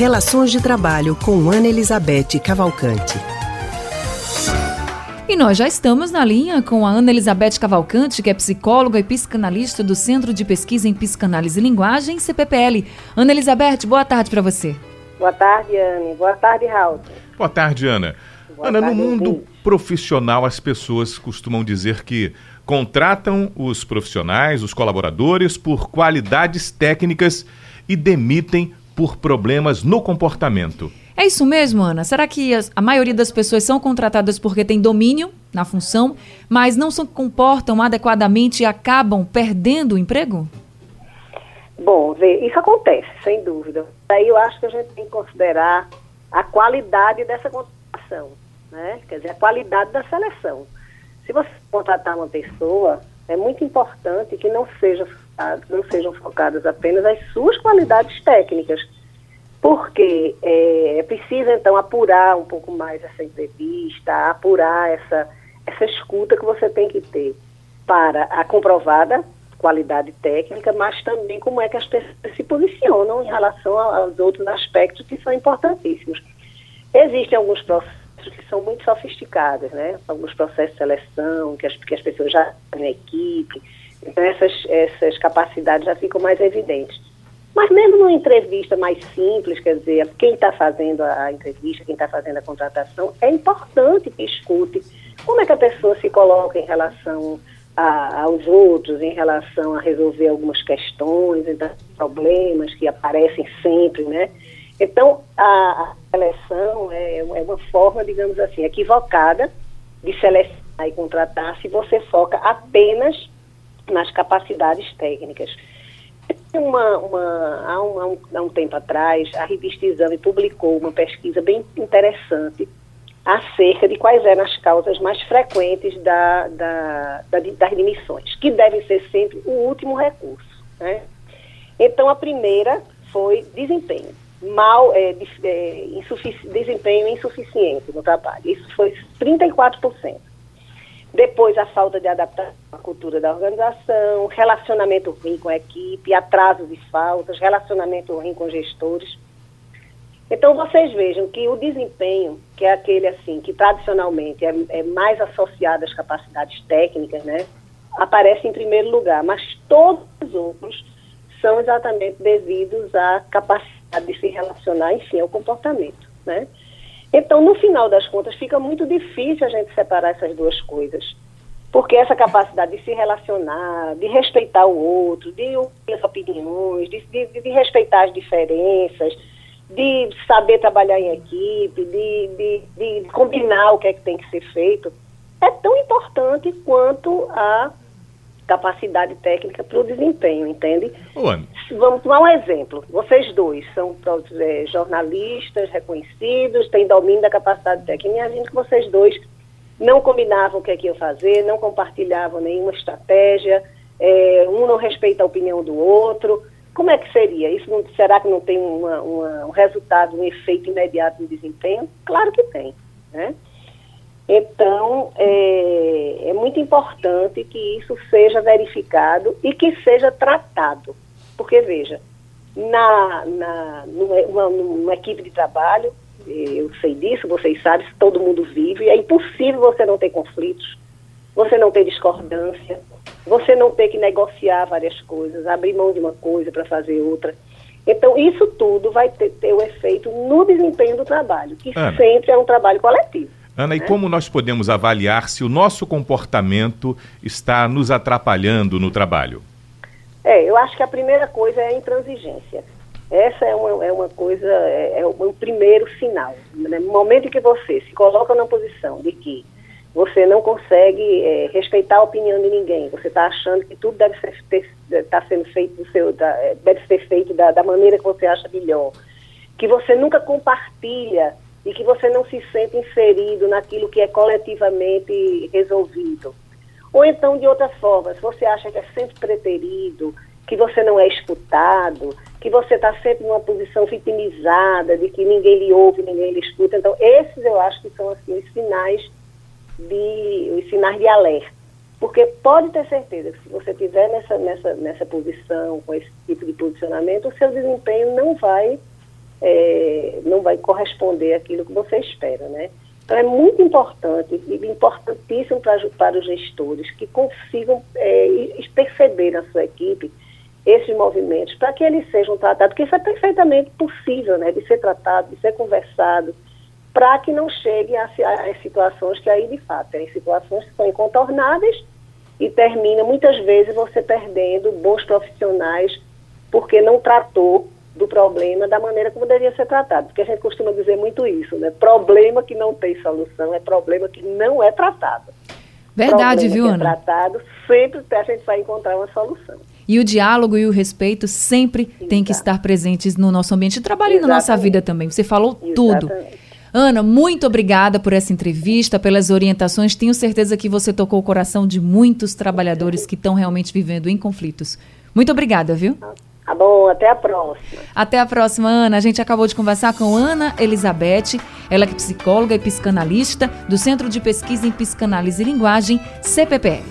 Relações de Trabalho com Ana Elizabeth Cavalcante. E nós já estamos na linha com a Ana Elizabeth Cavalcante, que é psicóloga e psicanalista do Centro de Pesquisa em Psicanálise e Linguagem, CPPL. Ana Elizabeth, boa tarde para você. Boa tarde, Anne. Boa tarde, Raul. Boa tarde, Ana. Boa Ana, tarde, no mundo profissional, as pessoas costumam dizer que contratam os profissionais, os colaboradores, por qualidades técnicas e demitem por problemas no comportamento. É isso mesmo, Ana? Será que a maioria das pessoas são contratadas porque tem domínio na função, mas não se comportam adequadamente e acabam perdendo o emprego? Bom, vê, isso acontece, sem dúvida. Aí eu acho que a gente tem que considerar a qualidade dessa contratação, né? Quer dizer, a qualidade da seleção. Se você contratar uma pessoa, é muito importante que não seja não sejam focadas apenas as suas qualidades técnicas, porque é, é preciso então apurar um pouco mais essa entrevista, apurar essa, essa escuta que você tem que ter para a comprovada qualidade técnica, mas também como é que as pessoas se posicionam em relação aos outros aspectos que são importantíssimos. Existem alguns processos que são muito sofisticados, né? Alguns processos de seleção, que as, que as pessoas já têm equipe, então, essas, essas capacidades já ficam mais evidentes. Mas mesmo numa entrevista mais simples, quer dizer, quem está fazendo a entrevista, quem está fazendo a contratação, é importante que escute como é que a pessoa se coloca em relação a, aos outros, em relação a resolver algumas questões, então, problemas que aparecem sempre, né? Então, a, seleção é, é uma forma, digamos assim, equivocada de selecionar e contratar se você foca apenas nas capacidades técnicas. Uma, uma, há, um, há, um, tempo atrás, a revista Exame publicou uma pesquisa bem interessante acerca de quais eram as causas mais frequentes da, da, da, das demissões, que devem ser sempre o último recurso. Né? Então, a primeira foi desempenho. Mal, é, é, insufici desempenho insuficiente no trabalho. Isso foi 34%. Depois, a falta de adaptação à cultura da organização, relacionamento ruim com a equipe, atrasos e faltas, relacionamento ruim com gestores. Então, vocês vejam que o desempenho, que é aquele assim, que tradicionalmente é, é mais associado às capacidades técnicas, né, aparece em primeiro lugar, mas todos os outros são exatamente devidos à capacidade de se relacionar, enfim, ao comportamento, né? Então, no final das contas, fica muito difícil a gente separar essas duas coisas. Porque essa capacidade de se relacionar, de respeitar o outro, de ouvir as opiniões, de, de, de respeitar as diferenças, de saber trabalhar em equipe, de, de, combinar o que é que tem que ser feito, é tão importante quanto a capacidade técnica para o desempenho, entende? Vamos tomar um exemplo. Vocês dois são é, jornalistas reconhecidos, têm domínio da capacidade técnica. Imagina que vocês dois não combinavam o que é que iam fazer, não compartilhavam nenhuma estratégia, é, um não respeita a opinião do outro. Como é que seria? Isso não, será que não tem uma, uma, um resultado, um efeito imediato no desempenho? Claro que tem, né? Então, é, é, muito importante que isso seja verificado e que seja tratado. Porque, veja, na, na, numa, numa equipe de trabalho, eu sei disso, vocês sabem, todo mundo vive, é impossível você não ter conflitos, você não ter discordância, você não ter que negociar várias coisas, abrir mão de uma coisa para fazer outra. Então, isso tudo vai ter, ter o efeito no desempenho do trabalho, que Ana. sempre é um trabalho coletivo. Ana, e como nós podemos avaliar se o nosso comportamento está nos atrapalhando no trabalho? É, eu acho que a primeira coisa é a intransigência. Essa é uma, é uma coisa, é, é um primeiro sinal. Né? No momento em que você se coloca na posição de que você não consegue é, respeitar a opinião de ninguém, você está achando que tudo deve ser tá sendo feito do seu, da, é, deve ser feito da, da maneira que você acha melhor, que você nunca compartilha e que você não se sente inserido naquilo que é coletivamente resolvido. Ou então, de outra forma, se você acha que é sempre preterido, que você não é escutado, que você está sempre numa posição vitimizada, de que ninguém lhe ouve, ninguém lhe escuta. Então, esses eu acho que são assim, os sinais de, os sinais de alerta. Porque pode ter certeza que se você estiver nessa, nessa, nessa posição, com esse tipo de posicionamento, o seu desempenho não vai é, não vai corresponder àquilo que você espera, né? Então é muito importante e importantíssimo para, para os gestores que consigam é, perceber na sua equipe esses movimentos para que eles sejam tratados, porque isso é perfeitamente possível, né, de ser tratado, de ser conversado, para que não chegue a, a, a, situações que aí de fato tem situações que são incontornáveis e termina muitas vezes você perdendo bons profissionais porque não tratou do problema da maneira como deveria ser tratado. Porque a gente costuma dizer muito isso, né? Problema que não tem solução é problema que não é tratado. Verdade, problema viu, que Ana? É tratado, sempre a gente vai encontrar uma solução. E o diálogo e o respeito sempre tem que estar presentes no nosso ambiente de trabalho Exatamente. e na nossa vida também. Você falou Exatamente. tudo. Ana, muito obrigada por essa entrevista, pelas orientações. Tenho certeza que você tocou o coração de muitos trabalhadores que estão realmente vivendo em conflitos. Muito obrigada, viu? Até a próxima. Até a próxima, Ana. A gente acabou de conversar com Ana Elizabeth, ela que é psicóloga e psicanalista do Centro de Pesquisa em Psicanálise e Linguagem, CPPL.